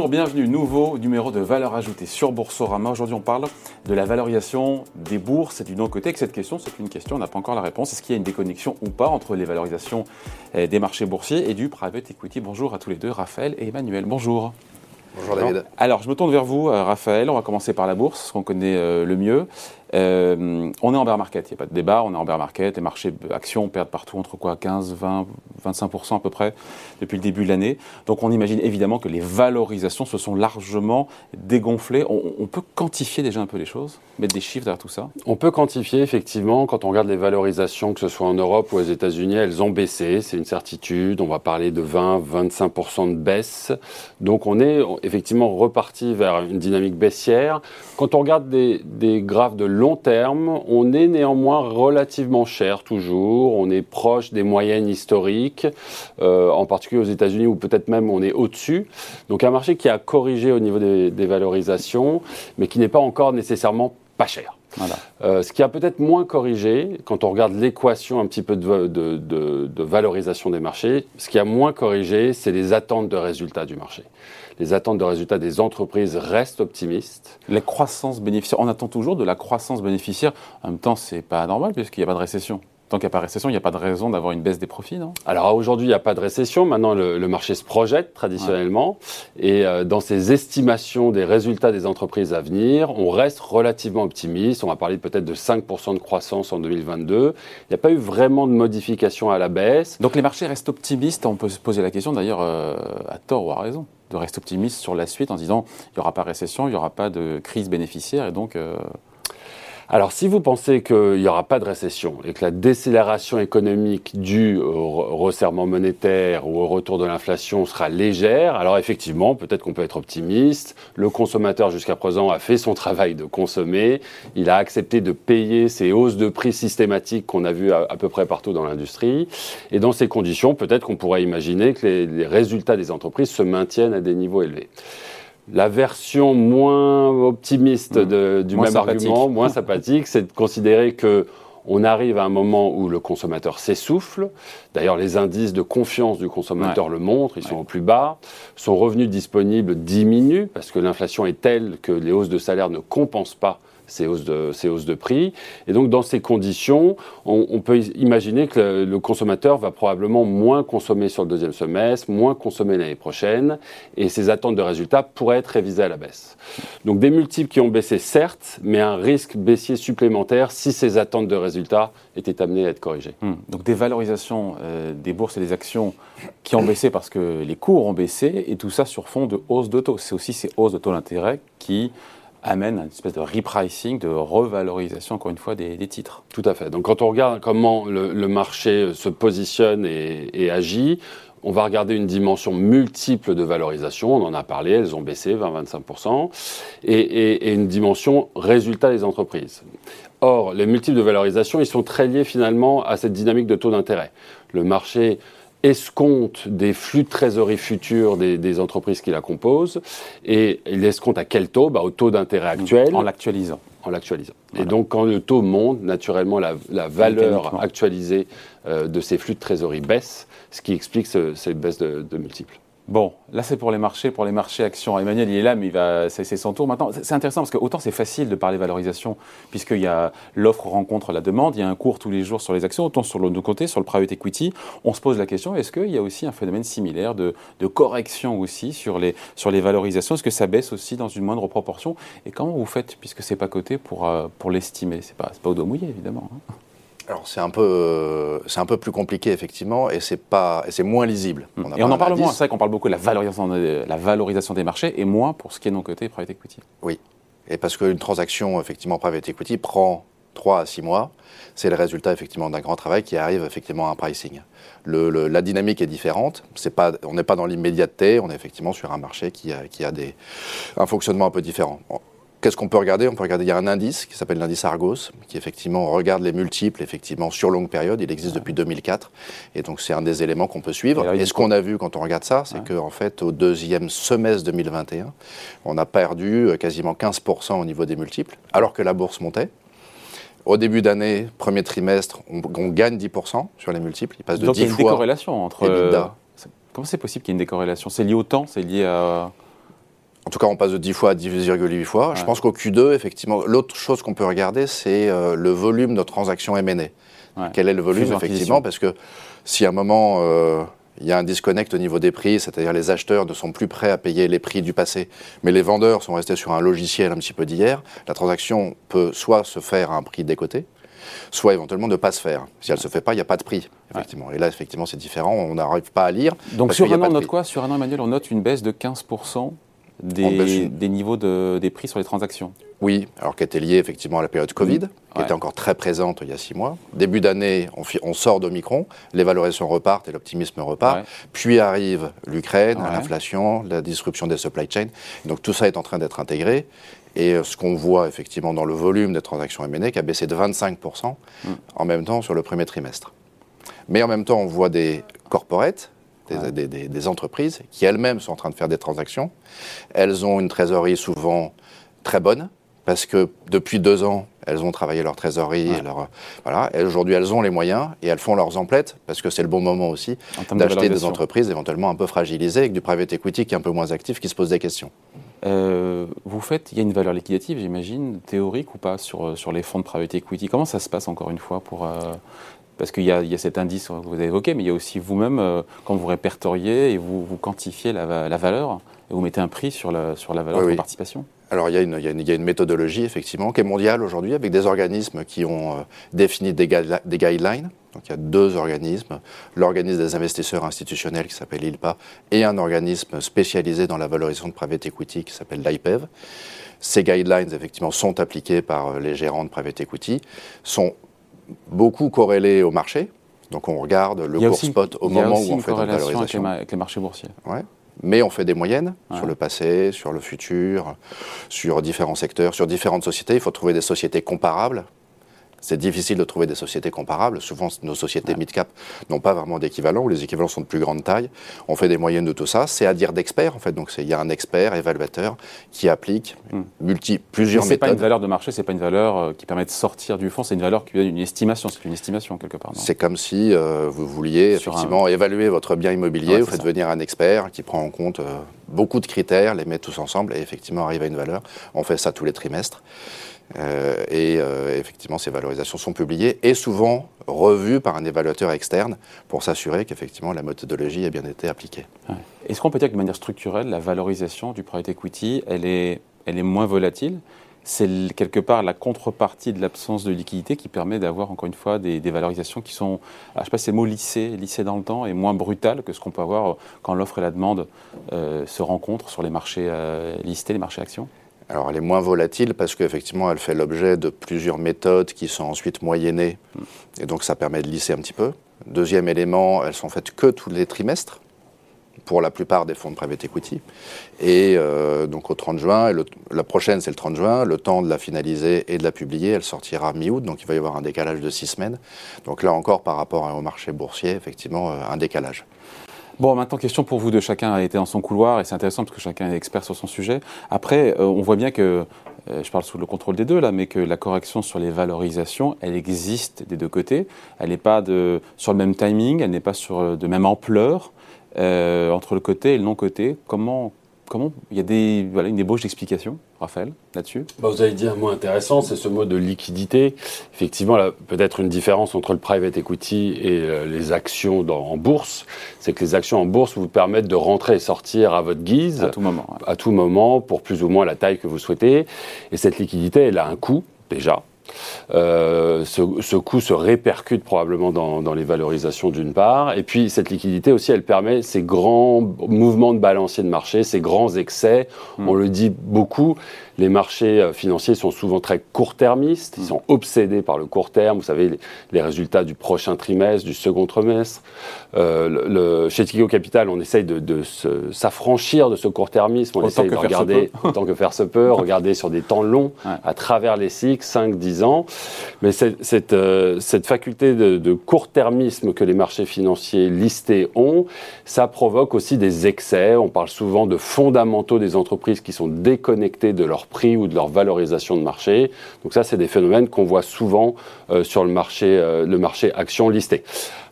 Bonjour, bienvenue, nouveau numéro de valeur ajoutée sur Boursorama. Aujourd'hui, on parle de la valorisation des bourses et du non-côté. cette question, c'est une question, on n'a pas encore la réponse. Est-ce qu'il y a une déconnexion ou pas entre les valorisations eh, des marchés boursiers et du private equity? Bonjour à tous les deux, Raphaël et Emmanuel. Bonjour. Bonjour David. Alors, je me tourne vers vous, euh, Raphaël. On va commencer par la bourse, ce qu'on connaît euh, le mieux. Euh, on est en bear market, il n'y a pas de débat, on est en bear market. Les marchés actions perdent partout entre quoi 15, 20, 25% à peu près depuis le début de l'année. Donc on imagine évidemment que les valorisations se sont largement dégonflées. On, peut quantifier déjà un peu les choses, mettre des chiffres derrière tout ça? On peut quantifier effectivement, quand on regarde les valorisations, que ce soit en Europe ou aux États-Unis, elles ont baissé, c'est une certitude. On va parler de 20, 25% de baisse. Donc on est effectivement reparti vers une dynamique baissière. Quand on regarde des, des graphes de long terme, on est néanmoins relativement cher toujours. On est proche des moyennes historiques, euh, en particulier aux États-Unis où peut-être même on est au-dessus. Donc un marché qui a corrigé au niveau des, valorisations, mais qui n'est pas encore nécessairement pas cher. Euh, ce qui a peut-être moins corrigé, quand on regarde l'équation un petit peu de, de, valorisation des marchés, ce qui a moins corrigé, c'est les attentes de résultats du marché les attentes de résultats des entreprises restent optimistes. La croissance bénéficiaire, on attend toujours de la croissance bénéficiaire. En même temps, c'est pas normal puisqu'il n'y a pas de récession. Tant qu'il n'y a pas de récession, il n'y a pas de raison d'avoir une baisse des profits, non? Alors aujourd'hui, il n'y a pas de récession. Maintenant, le, marché se projette traditionnellement. Et euh, dans ces estimations des résultats des entreprises à venir, on reste relativement optimiste. On va parler peut-être de 5% de croissance en 2022. Il n'y a pas eu vraiment de modification à la baisse. Donc les marchés restent optimistes. On peut se poser la question d'ailleurs euh, à tort ou à raison de rester optimiste sur la suite en disant il n'y aura pas de récession, il n'y aura pas de crise bénéficiaire et donc euh, alors, si vous pensez qu'il n'y aura pas de récession et que la décélération économique due au resserrement monétaire ou au retour de l'inflation sera légère, alors effectivement, peut-être qu'on peut être optimiste. Le consommateur, jusqu'à présent, a fait son travail de consommer. Il a accepté de payer ces hausses de prix systématiques qu'on a vues à, peu près partout dans l'industrie. Et dans ces conditions, peut-être qu'on pourrait imaginer que les résultats des entreprises se maintiennent à des niveaux élevés la version moins optimiste mmh. du même argument, moins sympathique, c'est de considérer que on arrive à un moment où le consommateur s'essouffle. D'ailleurs, les indices de confiance du consommateur le montrent, ils sont au plus bas. Son revenu disponible diminue parce que l'inflation est telle que les hausses de salaire ne compensent pas ces hausses de, ces hausses de prix. Et donc, dans ces conditions, on, peut imaginer que le, consommateur va probablement moins consommer sur le deuxième semestre, moins consommer l'année prochaine, et ses attentes de résultats pourraient être révisées à la baisse. Donc, des multiples qui ont baissé, certes, mais un risque baissier supplémentaire si ces attentes de résultats étaient amenées à être corrigées. Hmm. Donc, des valorisations euh, des bourses et des actions qui ont baissé parce que les cours ont baissé, et tout ça sur fond de hausse de taux. C'est aussi ces hausses de taux d'intérêt qui amène à une espèce de repricing, de revalorisation, encore une fois, des, titres. Tout à fait. Donc quand on regarde comment le, marché se positionne et, agit, on va regarder une dimension multiple de valorisation, on en a parlé, elles ont baissé 20-25%, et, et, une dimension résultat des entreprises. Or, les multiples de valorisation, ils sont très liés finalement à cette dynamique de taux d'intérêt. Le marché escompte des flux de trésorerie futurs des, entreprises qui la composent. Et il escompte à quel taux? Bah, Au taux d'intérêt actuel. En l'actualisant. En l'actualisant. Et donc, quand le taux monte, naturellement, la, valeur actualisée euh, de ces flux de trésorerie baisse, ce qui explique cette baisse de multiples. Bon, là c'est pour les marchés, pour les marchés actions. Emmanuel il est là, mais il va, c'est son tour maintenant. C'est intéressant parce que autant c'est facile de parler valorisation puisqu'il y a l'offre rencontre la demande, il y a un cours tous les jours sur les actions, autant sur l'autre côté, sur le private equity, on se pose la question est-ce qu'il y a aussi un phénomène similaire de, correction aussi sur les, sur les valorisations? Est-ce que ça baisse aussi dans une moindre proportion? Et comment vous faites puisque c'est pas coté pour, euh, pour l'estimer? C'est pas, pas au dos mouillé évidemment. Hein. Alors c'est un peu c'est un peu plus compliqué effectivement et c'est pas et c'est moins lisible. On et on en parle moins. C'est vrai qu'on parle beaucoup de la valorisation la valorisation des marchés et moins pour ce qui est non coté private equity. Oui. Et parce qu'une transaction effectivement private equity prend 3 à 6 mois, c'est le résultat effectivement d'un grand travail qui arrive effectivement à un pricing. Le, la dynamique est différente, c'est pas, on n'est pas dans l'immédiateté, on est effectivement sur un marché qui a, qui a des, un fonctionnement un peu différent. Qu'est-ce qu'on peut regarder? On peut regarder, il y a un indice qui s'appelle l'indice Argos, qui effectivement regarde les multiples, effectivement, sur longue période. Il existe depuis 2004. Et donc, c'est un des éléments qu'on peut suivre. Et, ce qu'on a vu quand on regarde ça, c'est qu'en fait, au deuxième semestre 2021, on a perdu euh, quasiment 15% au niveau des multiples, alors que la bourse montait. Au début d'année, premier trimestre, on, gagne 10% sur les multiples. Il passe de donc 10 il y a une décorrélation entre. Euh, comment c'est possible qu'il y ait une décorrélation? C'est lié au temps? C'est lié à. En tout cas, on passe de 10 fois à 10,8 fois. Je pense qu'au Q2, effectivement, l'autre chose qu'on peut regarder, c'est euh, le volume de transactions M&A. Quel est le volume, effectivement? Parce que si à un moment, euh, il y a un disconnect au niveau des prix, c'est-à-dire les acheteurs ne sont plus prêts à payer les prix du passé, mais les vendeurs sont restés sur un logiciel un petit peu d'hier, la transaction peut soit se faire à un prix décoté, soit éventuellement ne pas se faire. Si elle ne se fait pas, il n'y a pas de prix, effectivement. Et là, effectivement, c'est différent, on n'arrive pas à lire. Donc sur un an, on note quoi? Sur un an, Emmanuel, on note une baisse de 15% des, des niveaux de, des prix sur les transactions. Oui, alors qui était lié effectivement à la période Covid, qui était encore très présente il y a six mois. Début d'année, on, on, sort d'Omicron, les valorisations repartent et l'optimisme repart. Puis arrive l'Ukraine, l'inflation, la disruption des supply chains. Donc tout ça est en train d'être intégré. Et euh, ce qu'on voit effectivement dans le volume des transactions M&A qui a baissé de 25% mm. en même temps sur le premier trimestre. Mais en même temps, on voit des corporates, des, des, des entreprises qui elles-mêmes sont en train de faire des transactions. Elles ont une trésorerie souvent très bonne, parce que depuis deux ans, elles ont travaillé leur trésorerie. Et leur, voilà. aujourd'hui, elles ont les moyens et elles font leurs emplettes parce que c'est le bon moment aussi d'acheter des entreprises éventuellement un peu fragilisées avec du private equity qui est un peu moins actif, qui se pose des questions. Euh, vous faites, il y a une valeur liquidative, j'imagine, théorique ou pas sur, euh, sur les fonds de private equity. Comment ça se passe encore une fois pour euh, parce qu'il y, y, a cet indice que vous avez évoqué, mais il y a aussi vous-même quand vous répertoriez et vous, vous quantifiez la, la, valeur et vous mettez un prix sur la, sur la valeur de participation. Alors il y, a une, il, y a une, méthodologie effectivement qui est mondiale aujourd'hui avec des organismes qui ont euh, défini des, des, guidelines. Donc il y a deux organismes, l'organisme des investisseurs institutionnels qui s'appelle ILPA et un organisme spécialisé dans la valorisation de private equity qui s'appelle l'IPEV. Ces guidelines effectivement sont appliqués par euh, les gérants de private equity, sont beaucoup corrélés au marché. Donc on regarde le cours spot au moment où on fait la valorisation. Avec, avec les marchés boursiers. Ouais mais on fait des moyennes sur le passé, sur le futur, sur différents secteurs, sur différentes sociétés. Il faut trouver des sociétés comparables c'est difficile de trouver des sociétés comparables. Souvent, nos sociétés mid-cap n'ont pas vraiment d'équivalent, ou les équivalents sont de plus grande taille. On fait des moyennes de tout ça. C'est à dire d'experts, en fait. Donc, il y a un expert, évaluateur, qui applique hmm. multi, plusieurs méthodes. Ce n'est pas une valeur de marché, ce n'est pas une valeur qui permet de sortir du fond, c'est une valeur qui vient d'une estimation. C'est une estimation, quelque part. C'est comme si euh, vous vouliez, effectivement, évaluer votre bien immobilier. vous faites venir un expert qui prend en compte euh, beaucoup de critères, les met tous ensemble et effectivement arrive à une valeur. On fait ça tous les trimestres. Euh, et euh, effectivement, ces valorisations sont publiées et souvent revues par un évaluateur externe pour s'assurer qu'effectivement la méthodologie a bien été appliquée. Est-ce qu'on peut dire que de manière structurelle, la valorisation du private equity, elle est, elle est moins volatile c'est quelque part la contrepartie de l'absence de liquidité qui permet d'avoir encore une fois des, valorisations qui sont, ah, je sais pas, c'est le mot lissé, lissé dans le temps et moins brutales que ce qu'on peut avoir quand l'offre et la demande euh, se rencontrent sur les marchés listés, les marchés actions. Alors elle est moins volatile parce qu'effectivement elle fait l'objet de plusieurs méthodes qui sont ensuite moyennées. Et donc ça permet de lisser un petit peu. Deuxième élément, elles sont faites que tous les trimestres pour la plupart des fonds de private equity. Et euh, donc au 30 juin, la prochaine c'est le 30 juin, le temps de la finaliser et de la publier, elle sortira mi-août, donc il va y avoir un décalage de six semaines. Donc là encore par rapport au marché boursier, effectivement, euh, un décalage. Bon, maintenant, question pour vous de chacun a été dans son couloir, et c'est intéressant parce que chacun est expert sur son sujet. Après, euh, on voit bien que, je parle sous le contrôle des deux là, mais que la correction sur les valorisations, elle existe des deux côtés. Elle n'est pas de, sur le même timing, elle n'est pas sur de même ampleur entre le côté et le non-côté. Comment, comment il y a des, voilà, une ébauche d'explication, Raphaël, là-dessus? Bah, Vous avez dit un mot intéressant, c'est ce mot de liquidité. Effectivement, peut-être une différence entre le private equity et euh, les actions en bourse, c'est que les actions en bourse vous permettent de rentrer et sortir à votre guise. À tout moment. À tout moment, pour plus ou moins la taille que vous souhaitez. Et cette liquidité, elle a un coût, déjà. Euh, ce, ce, coût se répercute probablement dans, dans les valorisations d'une part. Et puis cette liquidité aussi, elle permet ces grands mouvements de balancier de marché, ces grands excès. Hmm. On le dit beaucoup, les marchés euh, financiers sont souvent très court-termistes, ils mm. sont obsédés par le court terme, vous savez, les, résultats du prochain trimestre, du second trimestre. Euh, le, chez Tikeo Capital, on essaye de, s'affranchir de ce court-termisme, on essaye de regarder, autant que faire se peut, regarder sur des temps longs, à travers les cycles, 5, 10 10 ans. Mais cette, cette, euh, cette faculté de, de court-termisme que les marchés financiers listés ont, ça provoque aussi des excès. On parle souvent de fondamentaux des entreprises qui sont déconnectés de leur prix ou de leur valorisation de marché. Donc ça, c'est des phénomènes qu'on voit souvent euh, sur le marché, euh, le marché action listé.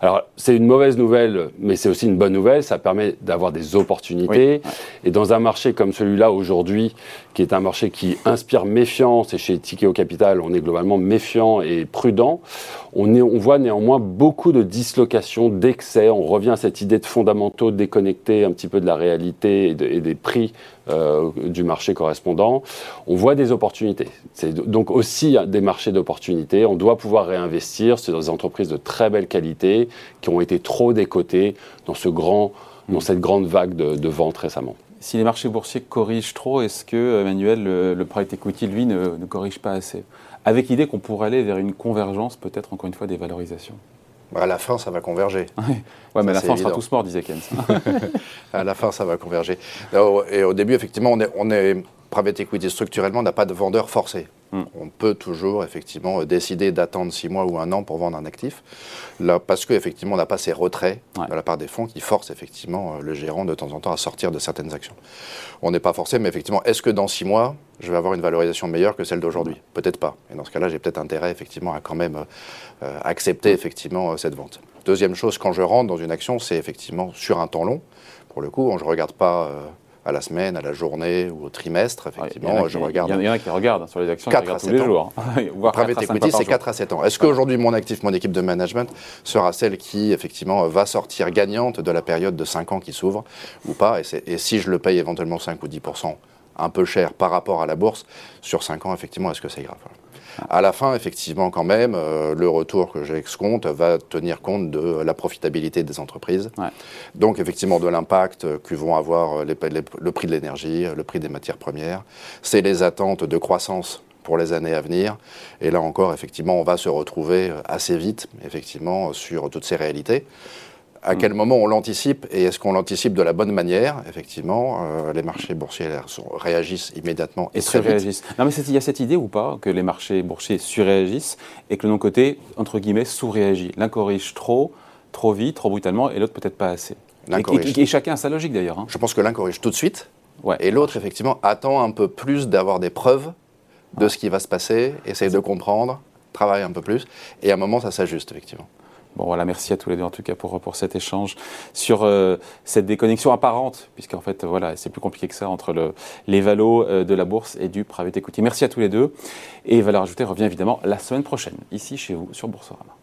Alors, c'est une mauvaise nouvelle, mais c'est aussi une bonne nouvelle. Ça permet d'avoir des opportunités. Et dans un marché comme celui-là aujourd'hui, qui est un marché qui inspire méfiance, et chez Tikeo Capital, on est globalement méfiant et prudent, on, est, on voit néanmoins beaucoup de dislocations, d'excès. On revient à cette idée de fondamentaux déconnectés un petit peu de la réalité et, et des prix euh, du marché correspondant. On voit des opportunités. C'est donc aussi des marchés d'opportunités. On doit pouvoir réinvestir. C'est dans des entreprises de très belle qualité qui ont été trop décotées dans, ce grand, dans cette grande vague de, de vente récemment. Si les marchés boursiers corrigent trop, est-ce que, Emmanuel, le, le private equity, lui, ne, ne corrige pas assez? Avec l'idée qu'on pourrait aller vers une convergence, peut-être, encore une fois, des valorisations. Bah, à la fin, ça va converger. Ouais mais à la fin, on sera tous morts, disait Keynes. à la fin, ça va converger. Et au début, effectivement, on est, on est private equity structurellement n'a pas de vendeur forcé. Hmm. On peut toujours effectivement décider d'attendre six mois ou un an pour vendre un actif, là parce qu'effectivement on n'a pas ces retraits Ouais. de la part des fonds qui forcent effectivement euh, le gérant de temps en temps à sortir de certaines actions. On n'est pas forcé, mais effectivement, est-ce que dans six mois je vais avoir une valorisation meilleure que celle d'aujourd'hui? Peut-être pas. Et dans ce cas-là, j'ai peut-être intérêt effectivement à quand même euh, euh, accepter effectivement euh, cette vente. Deuxième chose, quand je rentre dans une action, c'est effectivement sur un temps long. Pour le coup, je ne regarde pas euh, à la semaine, à la journée ou au trimestre. Effectivement, je qui- regarde. Il y en a- a qui regardent hein, sur les actions, qui 4 regardent à tous les 7 ans. jours. hein. Voire Private 4 à 5 equity, c'est par 4 à 7 ans. Est-ce qu'aujourd'hui, mon actif, mon équipe de management sera celle qui, effectivement, va sortir gagnante de la période de 5 ans qui s'ouvre ou pas? Et, si je le paye éventuellement 5 ou 10% un peu cher par rapport à la bourse, sur 5 ans, effectivement, est-ce que c'est grave. À la fin, effectivement, quand même, euh, le retour que j'excompte va tenir compte de la profitabilité des entreprises. Ouais. Donc, effectivement, de l'impact que vont avoir les- les- le prix de l'énergie, le prix des matières premières. C'est les attentes de croissance pour les années à venir. Et là encore, effectivement, on va se retrouver assez vite, effectivement, sur toutes ces réalités. À Mm. quel moment on l'anticipe et est-ce qu'on l'anticipe de la bonne manière Effectivement, euh, les marchés boursiers réagissent immédiatement et, Et très vite. Non, mais il y a cette idée ou pas que les marchés boursiers surréagissent et que le non côté, entre guillemets, sous-réagit. L'un corrige trop, trop vite, trop brutalement, et l'autre peut-être pas assez. Et, corrige. et- et chacun a sa logique d'ailleurs. hein. Je pense que l'un corrige tout de suite Ouais. et l'autre, effectivement, attend un peu plus d'avoir des preuves de ce qui va se passer, essaye de comprendre, travaille un peu plus, et à un moment, ça s'ajuste, effectivement. Bon voilà, merci à tous les deux en tout cas pour, pour cet échange sur euh, cette déconnexion apparente, puisqu'en fait voilà, c'est plus compliqué que ça entre le, les valos euh, de la bourse et du private equity. Merci à tous les deux. Et Valeur Ajoutée revient évidemment la semaine prochaine, ici chez vous sur Boursorama.